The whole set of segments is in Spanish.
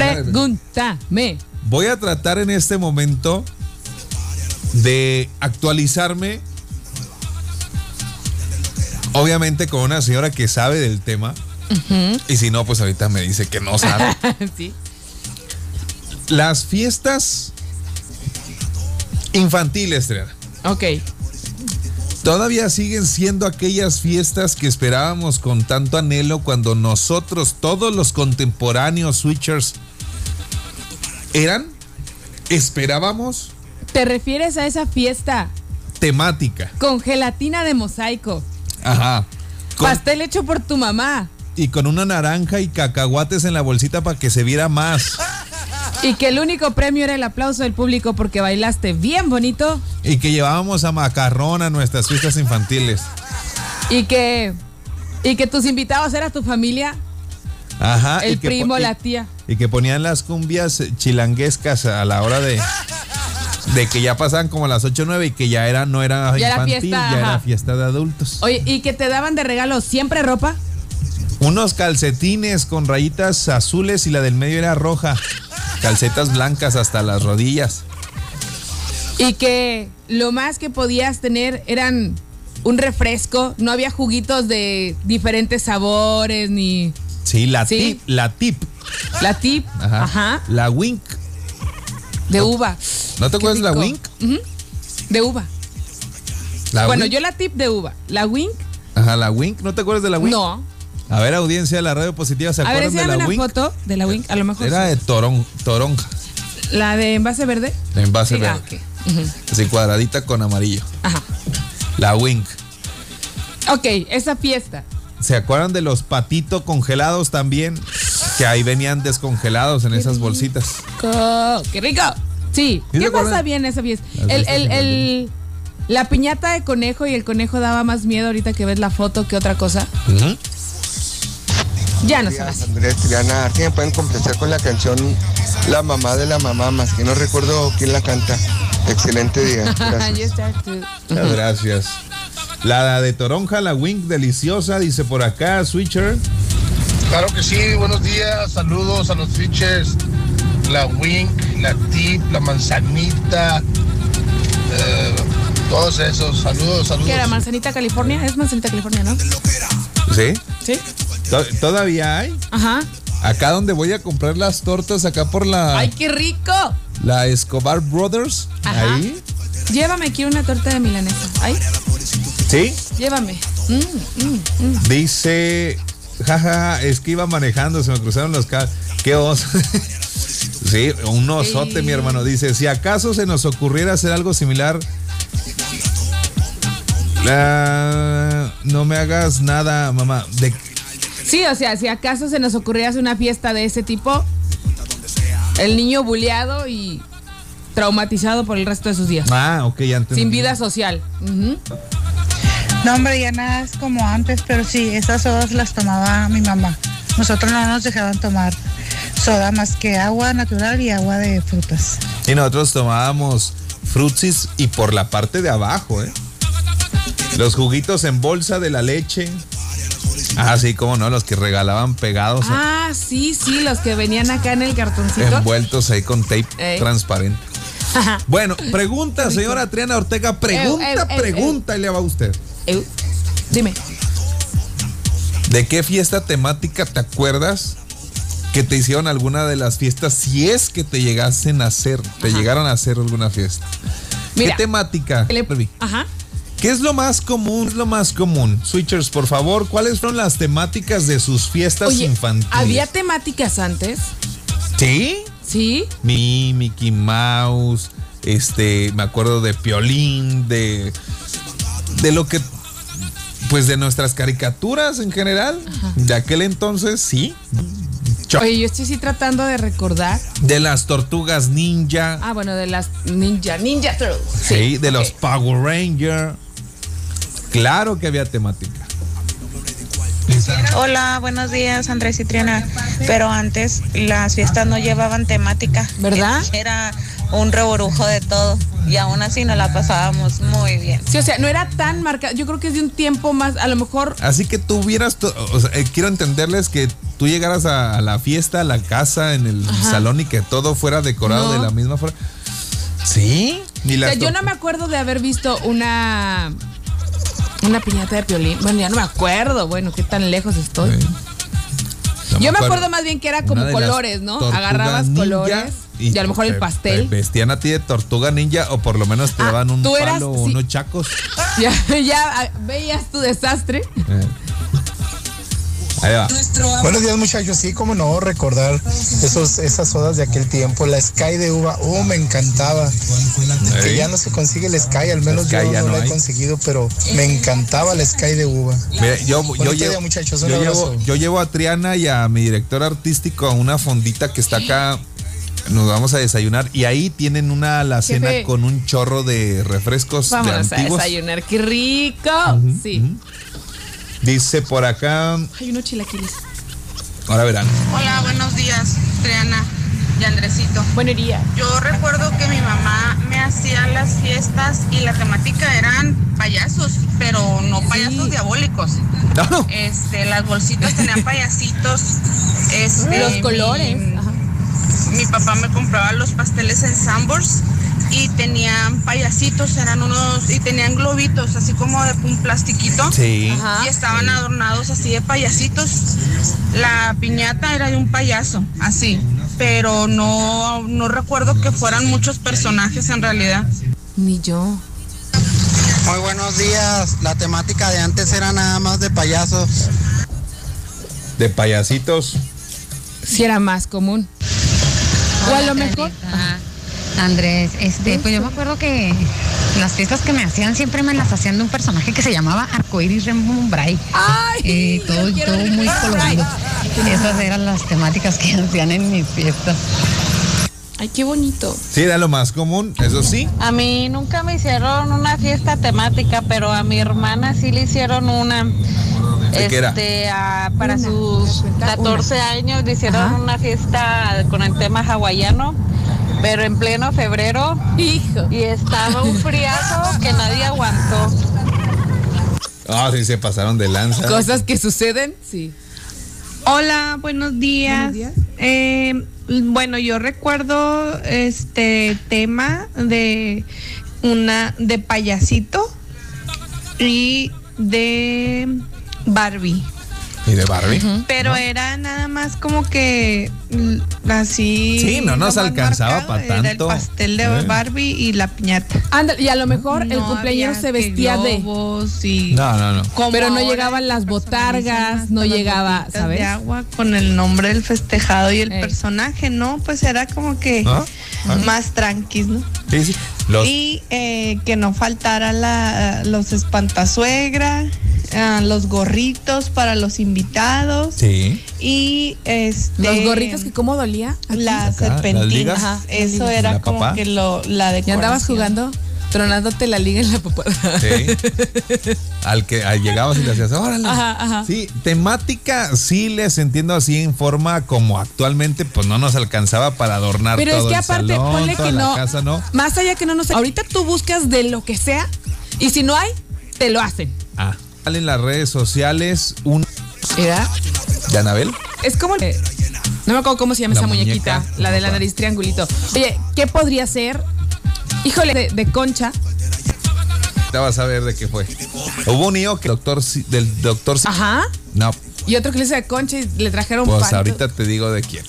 Pregúntame. Voy a tratar en este momento de actualizarme. Obviamente con una señora que sabe del tema. Y si no, pues ahorita me dice que no sabe. sí. Las fiestas infantiles, Triana, Ok. todavía siguen siendo aquellas fiestas que esperábamos con tanto anhelo cuando nosotros, todos los contemporáneos switchers, eran, esperábamos ¿Te refieres a esa fiesta temática. con gelatina de mosaico? Ajá. Con- Pastel hecho por tu mamá. y con una naranja y cacahuates en la bolsita para que se viera más. Y que el único premio era el aplauso del público porque bailaste bien bonito. Y que llevábamos a macarrón a nuestras fiestas infantiles. Y que. Y que tus invitados eran tu familia, Ajá. el y primo, y- la tía. Y que ponían las cumbias chilanguescas a la hora de, de que ya pasaban como a las 8 o 9 y que ya era, no era Ya era infantil, fiesta, ya ajá. era fiesta de adultos. Oye, y que te daban de regalo siempre ropa. Unos calcetines con rayitas azules y la del medio era roja. Calcetas blancas hasta las rodillas. Y que lo más que podías tener eran un refresco. No había juguitos de diferentes sabores ni. Sí, la Sí. tip, la tip. La tip. Ajá. Ajá. La wink. de uva. ¿No te acuerdas de la wink? De uva. La bueno, wink. yo la tip de uva. La wink, Ajá, la wink. ¿No te acuerdas de la wink? no. A ver, audiencia de la radio positiva, ¿se A ver, acuerdan de la una wink? foto de la wink. A lo mejor. Era sí. de toron, toronja, La de envase verde. de envase Sí, ah, verde. Ujú, Así cuadradita con amarillo. Ajá. La wink. Ok, esa fiesta. ¿Se acuerdan de los patitos congelados también? Que ahí venían descongelados en esas bolsitas. ¡Qué rico! Sí, ¿Sí te ¿qué pasa bien esa fiesta? El, el, el- la piñata de conejo y el conejo daba más miedo ahorita que ves la foto que otra cosa. Ya no son así. Andrés Triana, a ver si me pueden complacer con la canción La mamá de la mamá, más que no recuerdo quién la canta. Excelente día. Gracias. Muchas gracias. La de toronja, la wink deliciosa, dice por acá, Switcher. Claro que sí, buenos días, saludos a los fiches, la Wink, la Tip, la Manzanita, eh, todos esos, saludos, saludos. ¿Qué era? ¿Manzanita California? Es Manzanita California, ¿no? ¿Sí? Sí. To- ¿Todavía hay? Ajá. Acá donde voy a comprar las tortas, acá por la, ¡Ay, qué rico! la Escobar Brothers. Ajá. Ahí. Llévame aquí una torta de milanesa. Ay, ¿Sí? llévame. Mm, mm, mm. Dice, jaja, es que iba manejando, se me cruzaron los cables. Qué oso. sí, un osote, Ey. mi hermano. Dice, si acaso se nos ocurriera hacer algo similar, ah, no me hagas nada, mamá. De, Sí, o sea, si acaso se nos ocurriera hacer una fiesta de ese tipo, el niño buleado y traumatizado por el resto de sus días. ah, ok, ya entendí. Sin vida social. No, hombre, ya nada es como antes, pero sí, esas sodas las tomaba mi mamá. Nosotros no nos dejaban tomar soda más que agua natural y agua de frutas. Y nosotros tomábamos frutsis y por la parte de abajo, ¿eh? Los juguitos en bolsa de la leche. Ah, sí, cómo no, los que regalaban pegados, Ah, sí, sí, los que venían acá en el cartoncito. envueltos ahí con tape Ey. transparente. Bueno, pregunta, señora Triana Ortega, pregunta, pregunta, y le va a usted. Eu, dime. ¿De qué fiesta temática te acuerdas que te hicieron alguna de las fiestas si es que te llegasen a hacer, te Ajá. llegaron a hacer alguna fiesta? Mira, ¿Qué temática? Le- Ajá. ¿Qué es lo más común? ¿Qué es lo más común? Switchers, por favor, ¿cuáles fueron las temáticas de sus fiestas Oye, infantiles? ¿había temáticas antes? ¿Sí? Sí. Mi, Mickey Mouse, este, me acuerdo de Piolín, de, de lo que, pues de nuestras caricaturas en general, de aquel entonces, sí. Cho- Oye, yo estoy sí tratando de recordar. De las tortugas ninja, Ah, bueno, de las Ninja, Ninja Turtles. sí, de los Power Ranger. Claro que había temática. Hola, buenos días Andrés y Triana. Pero antes las fiestas no llevaban temática. ¿Verdad? Era un reborujo de todo. Y aún así nos la pasábamos muy bien. Sí, o sea, no era tan marcado. Yo creo que es de un tiempo más, a lo mejor. Así que tú hubieras, o sea, eh, quiero entenderles que tú llegaras a, a la fiesta, a la casa, en el salón y que todo fuera decorado No. de la misma forma. Sí. Ni O sea, yo no me acuerdo de haber visto una. Una piñata de piolín. Bueno, ya no me acuerdo. Bueno, qué tan lejos estoy. Sí. No Yo me acuerdo más bien que era como colores, ¿no? Agarrabas ninja colores y, a lo mejor el te- pastel. te vestían a ti de tortuga ninja o por lo menos te Ah, daban un eras- palo o sí. unos chacos. Ya, ya ah, veías tu desastre. Eh. Ahí va. Buenos días muchachos, sí, como no, recordar esos, esas sodas de aquel tiempo, la Sky de uva, oh, me encantaba, que ya no se consigue el Sky, al menos Sky yo no, no la he hay. conseguido, pero me encantaba la Sky de uva. Mira, yo, yo, llevo, día, muchachos, yo, llevo, yo llevo a Triana y a mi director artístico a una fondita que está acá. Nos vamos a desayunar y ahí tienen una alacena Jefe. con un chorro de refrescos de Vámonos a antiguos. desayunar. ¡Qué rico! sí. Dice por acá, Hay unos chilaquiles. ahora verán. Hola, buenos días, Triana y Andresito. Buen día. Yo recuerdo que mi mamá me hacía las fiestas y la temática eran payasos, pero no payasos diabólicos. No, Este, las bolsitas tenían payasitos. Este, Los colores. Mi. Mi papá me compraba los pasteles en Sambors y tenían payasitos, eran unos, y tenían globitos, así como de un plastiquito. sí. Ajá. Y estaban adornados así de payasitos. La piñata era de un payaso, así. Pero no, no recuerdo que fueran muchos personajes en realidad. Ni yo. Muy buenos días. La temática de antes era nada más de payasos. De payasitos. Sí era más común. O a lo mejor. Andrés, este, pues yo me acuerdo que las fiestas que me hacían siempre me las hacían de un personaje que se llamaba Arcoiris Rainbow Bright. ¡Ay! Eh, todo, todo muy colorido. Esas eran las temáticas que hacían en mis fiestas. Ay, qué bonito. Sí, era lo más común, eso sí. A mí nunca me hicieron una fiesta temática, pero a mi hermana sí le hicieron una. ¿De qué era? Este, a- para Una, sus una. 14 años le hicieron Ajá. una fiesta con el tema hawaiano, pero en pleno febrero Hijo. y estaba un friazo que nadie aguantó. Ah, sí, se pasaron de lanza. Cosas que suceden, sí. Hola, buenos días. Buenos días. Eh, bueno, yo recuerdo este tema de una de payasito y de Barbie. ¿Y de Barbie? Pero era nada más como que así. Sí, no nos alcanzaba marcado, pa' era tanto. El pastel de Eh. Barbie y la piñata. Ándale, y a lo mejor el No cumpleañero se vestía de. y No, no, no. como Pero no llegaban las botargas, no llegaba, ¿sabes? De agua con el nombre del festejado y el Ey. personaje, ¿no? Pues era como que más tranquis, ¿no? Sí, sí. Los, Y eh, que no faltara la, los espantasuegra, ah, los gorritos para los invitados sí. y este Los gorritos que cómo dolía. aquí. las Acá, las ligas. serpentinas. Ajá, Eso ¿La era como papá? que lo, la ¿Ya andabas jugando? Tronándote la liga en la papada. Sí. Al que al llegabas y le hacías, órale. Ajá, ajá. Sí, temática sí les entiendo así en forma como actualmente pues no nos alcanzaba para adornar Pero es todo que el aparte, salón, ponle toda que la no. casa, ¿no? Más allá que no nos. Ahorita tú buscas de lo que sea y si no hay, te lo hacen. Ah, en las redes sociales un ¿Verdad? de Anabel. Es como. eh, no me acuerdo cómo se llama La esa muñequita, muñeca. la de la nariz triangulito. Oye, ¿qué podría ser? Híjole, de, de concha. Ya vas a ver de qué fue. Hubo un niño que doctor del doctor Ajá. No, Y otro que le hizo de concha y le trajeron pues pan. ahorita te digo de quién.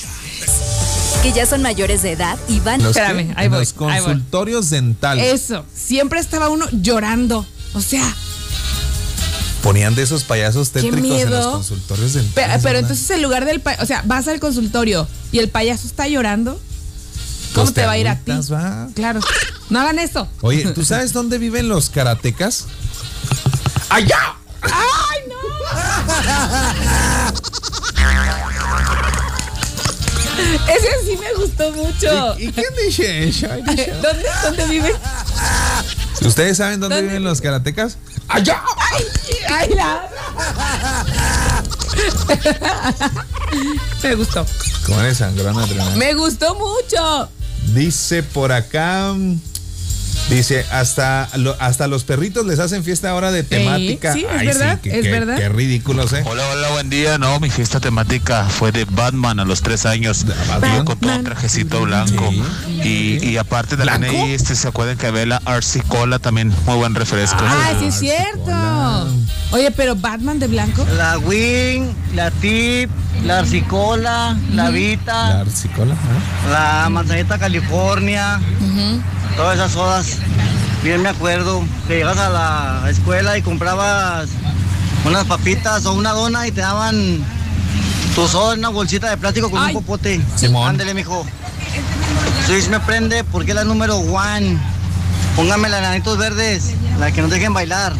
que ya son mayores de edad y van Los, Espérame, que- ahí voy, los ahí voy. consultorios dentales Eso. Siempre estaba uno llorando. O sea, ponían de esos payasos tétricos en los consultorios dentales. pero, entonces en lugar del. O sea, vas al consultorio y el payaso está llorando. ¿Cómo Pues te va a ir a ti? va. Claro. No hagan eso. Oye, ¿tú sabes dónde viven los karatecas? ¡Allá! ¡Ay, no! Ese sí me gustó mucho. ¿Y quién dice eso? Ay, ¿Dónde, ¿Dónde vive? ¿Ustedes saben dónde, ¿Dónde viven los karatecas? ¡Allá! ¡Ay, la- Me gustó. Con esa gran adrenalina. Me gustó mucho. Dice por acá. Dice, hasta, lo- hasta los perritos les hacen fiesta ahora de temática. sí, es verdad, qué- es qué- verdad. Qué ridículos, ¿eh? Hola, hola, buen día. No, mi fiesta temática fue de Batman a los tres años. Yo con todo un trajecito blanco. Y, y aparte también ¿Blanco? ahí, este, ¿se acuerdan que había la RC Cola también? Muy buen refresco. Ah, sí es cierto. Oye, pero Batman de blanco. La Wing, la Tip, la Arcicola, la Vita, La arcicola, ¿eh? la Manzanita California, todas esas sodas. Bien me acuerdo que llegas a la escuela y comprabas unas papitas o una dona y te daban tu soda en una bolsita de plástico con un popote. Simón. Ándele, mijo. Switch me prende porque es la número one. Póngame las nanitos verdes, la que nos dejen bailar.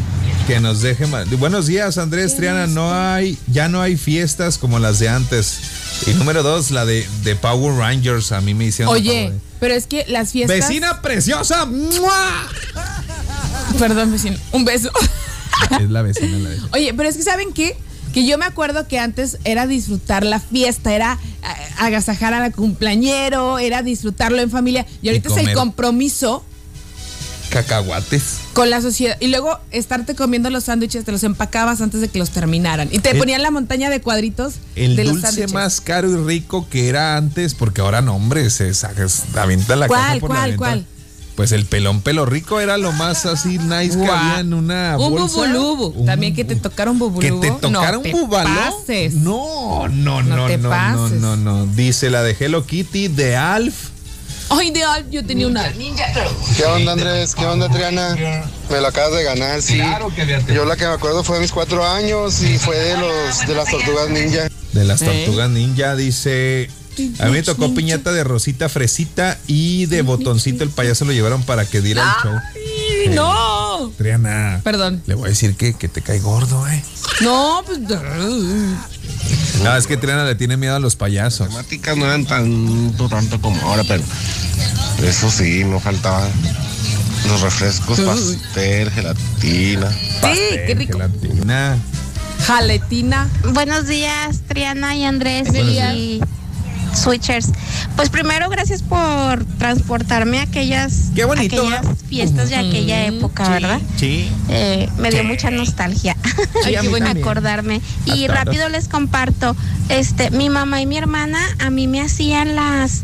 Que nos dejen. ma- Buenos días, Andrés Triana. No hay, ya no hay fiestas como las de antes. Y número dos, la de, de Power Rangers. A mí me hicieron. Oye, pero es que las fiestas. Vecina preciosa. ¡mua! Perdón, vecino. Un beso. Es la vecina, la vecina. Oye, pero es que ¿saben qué? Que yo me acuerdo que antes era disfrutar la fiesta, era eh, agasajar a la cumpleañero, era disfrutarlo en familia. Y ahorita es el compromiso Cacahuates. con la sociedad. Y luego estarte comiendo los sándwiches, te los empacabas antes de que los terminaran. Y te El- ponían la montaña de cuadritos El de los dulce sándwiches. más caro y rico que era antes, porque ahora no, hombre, se saca, avienta la ¿Cuál, caja por la cuál, ventana. cuál? Pues el pelón pelo rico era lo más así nice que Guau. había en una Un bolsa. bubulubu. Un También que te tocaron Que bubulubu. te tocara no te pases. No, no, No no, te no, no, no, no. Dice la de Hello Kitty de Alf. Ay, ideal, yo tenía una. ¿Qué onda Andrés? ¿Qué onda Triana? Me la acabas de ganar, sí. Yo la que me acuerdo fue de mis cuatro años y fue de los de las tortugas ninja. De las ¿Eh? tortugas ninja, dice. A mí me tocó piñata de Rosita Fresita y de Botoncito el payaso lo llevaron para que diera el show. ¡Ay, no! Triana. Perdón. Le voy a decir que, que te cae gordo, eh. No, pues. No, es que Triana le tiene miedo a los payasos. temáticas no eran tanto, tanto como ahora, pero eso sí, no faltaban los refrescos, pastel, gelatina. Sí, qué rico. Gelatina. Jaletina. Buenos días, Triana y Andrés Buenos y días. Switchers. Pues primero, gracias por transportarme a aquellas, Qué bonito, aquellas ¿eh? fiestas de aquella época, ¿verdad? Sí. Eh, me dio mucha nostalgia bonito. acordarme. Y todos. rápido les comparto, este, mi mamá y mi hermana a mí me hacían las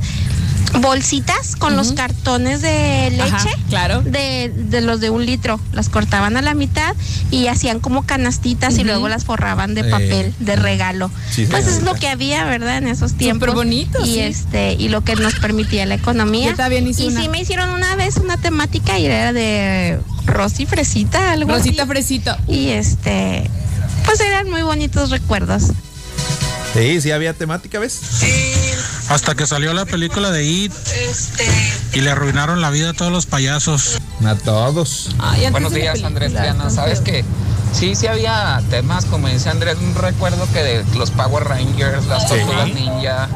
bolsitas con los cartones de leche. Ajá, claro. De, de los de un litro. Las cortaban a la mitad y hacían como canastitas y luego las forraban de Eh. papel, de regalo. Sí, pues es lo que había, ¿verdad? En esos tiempos. bonito, Y sí. este, y lo que nos permitía la economía. Yo también hice y una. sí me hicieron una vez una temática y era de Rosy Fresita, algo Rosita así. Fresito. Y este, pues eran muy bonitos recuerdos. Sí, sí había temática, ¿ves? Hasta que salió la película de It y le arruinaron la vida a todos los payasos. A todos. Ay, Buenos días, Andrés tan ¿Sabes que Sí, sí había temas, como dice Andrés, un recuerdo que de los Power Rangers, las Sí. tortugas ninja,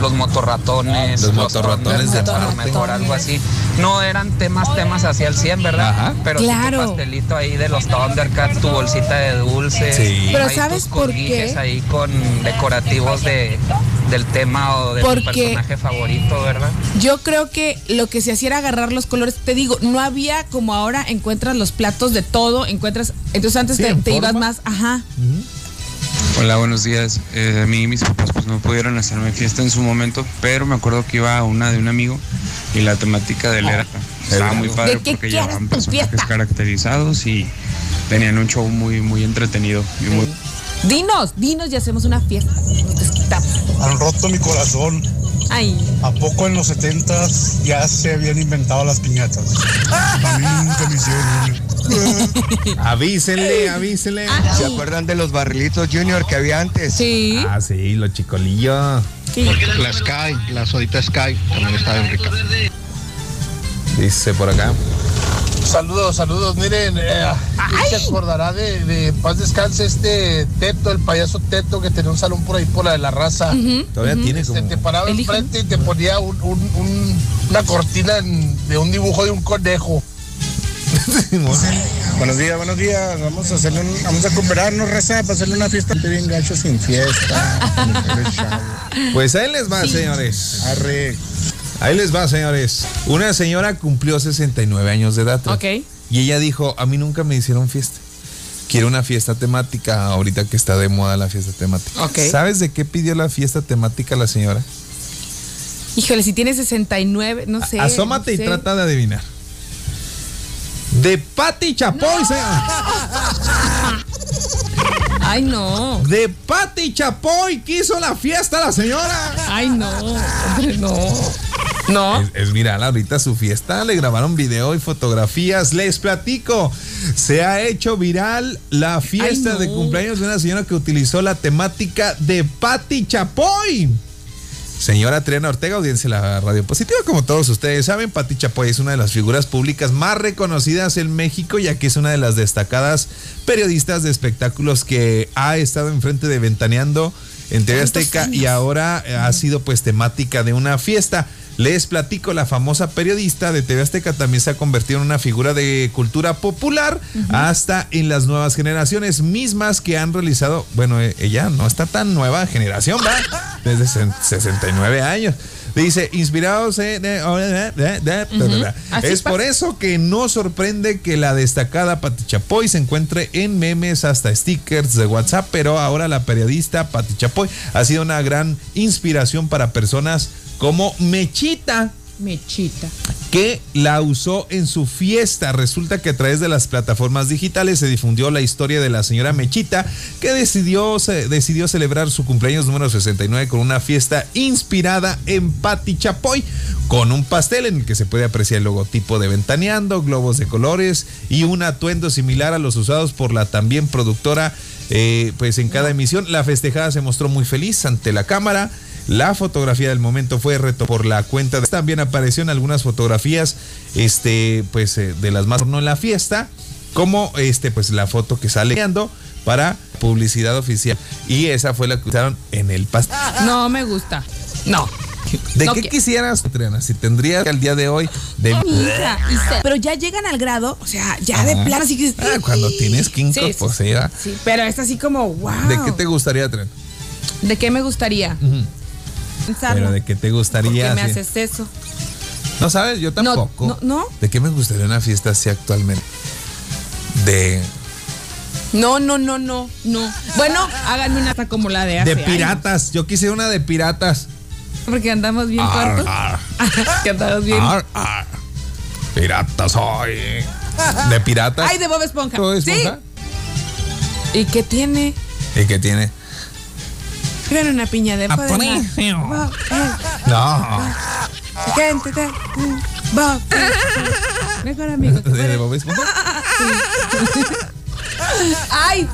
los motorratones, Los motorratones de mejor algo así. No eran temas, temas así al 100, ¿verdad? Ajá. Pero sí Claro. tu pastelito ahí de los Thundercats, tu bolsita de dulces. Sí. Pero ¿sabes tus por qué? ahí con decorativos de, del tema o de tu personaje favorito, ¿verdad? Yo creo que lo que se hacía era agarrar los colores. Te digo, no había como ahora encuentras los platos de todo, encuentras. Entonces antes Sí, te, en te ibas más, ajá. Hola, buenos días. Eh, a mí y mis papás pues no pudieron hacerme fiesta en su momento, pero me acuerdo que iba a una de un amigo y la temática de él era estaba muy padre ¿De qué porque quieres llevaban personajes caracterizados y tenían un show muy muy entretenido y muy Dinos, dinos y hacemos una fiesta. Nos. Han roto mi corazón. Ay. ¿A poco en los 70 ya se habían inventado las piñatas? A mí nunca me hicieron. Avísenle, avísenle. ¿Se acuerdan de los barrilitos Junior que había antes? Sí. Ah, sí, los chicolillos. La Sky, la sodita Sky, también estaba bien rica. Dice por acá. Saludos, saludos. Miren, eh, ¿quién se acordará de, de Paz Descanse este Teto, el payaso Teto que tenía un salón por ahí por la de la raza? Todavía tiene Este, como. te paraba El hijo. enfrente y te ponía un- un- un- una cortina en- de un dibujo de un conejo. Buenos días, buenos días. Vamos a hacerle un- vamos a cooperarnos, raza, para hacerle una fiesta bien gacho sin fiesta. Pues ahí les va, señores. Ahí les va, señores. Una señora cumplió 69 años de edad. Ok. Y ella dijo, a mí nunca me hicieron fiesta. Quiero una fiesta temática ahorita que está de moda la fiesta temática. Ok. ¿Sabes de qué pidió la fiesta temática la señora? Híjole, si tiene 69, no sé. Asómate no y sé. trata de adivinar. De Pati Chapoy, señora. Ay, no. De Pati Chapoy quiso la fiesta la señora. Ay, no. Hombre, no. No. Es, es viral ahorita su fiesta, le grabaron video y fotografías. Les platico, se ha hecho viral la fiesta Ay, no. de cumpleaños de una señora que utilizó la temática de Pati Chapoy. Señora Triana Ortega, audiencia de la radio positiva, como todos ustedes saben, Pati Chapoy es una de las figuras públicas más reconocidas en México, ya que es una de las destacadas periodistas de espectáculos que ha estado enfrente de Ventaneando en TV Azteca y ahora ha sido pues temática de una fiesta. Les platico, la famosa periodista de TV Azteca también se ha convertido en una figura de cultura popular hasta en las nuevas generaciones mismas que han realizado, bueno, eh, ella no está tan nueva generación, ¿va? Desde sen- 69 años. Dice, inspirados en... de- de- Ujú. Así Es por eso que no sorprende que la destacada Pati Chapoy se encuentre en memes hasta stickers de WhatsApp, pero ahora la periodista Pati Chapoy ha sido una gran inspiración para personas como Mechita, Mechita. que la usó en su fiesta. Resulta que a través de las plataformas digitales se difundió la historia de la señora Mechita, que decidió, se- decidió celebrar su cumpleaños número 69 con una fiesta inspirada en Patti Chapoy, con un pastel en el que se puede apreciar el logotipo de Ventaneando, globos de colores y un atuendo similar a los usados por la también productora. eh, pues en cada emisión, la festejada se mostró muy feliz ante la cámara. La fotografía del momento fue reto por la cuenta de también apareció en algunas fotografías este pues eh, de las más no en la fiesta como este pues la foto que sale para publicidad oficial y esa fue la que usaron en el pastel. No me gusta. No. ¿De No qué que- quisieras, Triana? Si tendrías al día de hoy de se- Pero ya llegan al grado, o sea, ya de plano así que. Ah, cuando tienes quinco, Sí, sí, pues sí, pero es así como, wow. ¿De qué te gustaría, Triana? ¿De qué me gustaría? Ujú. Pensarlo. Pero de qué te ¿Por gustaría. qué me haces eso? No sabes, yo tampoco. no, no. ¿De qué me gustaría una fiesta así actualmente? De No, no, no, no, no. Bueno, háganme una como la de hace de años. piratas. Yo quise una de piratas. Porque andamos bien ar, que andamos bien. ar, ar. Pirata soy. De piratas. Ay, de Bob Esponja. ¿Bob Esponja? Sí. ¿Y qué tiene? ¿Y qué tiene? Era una piña de poder. Eh, No. gente Bob, eh, Mejor amigo. ¿De Bob Esponja? Ay, sí.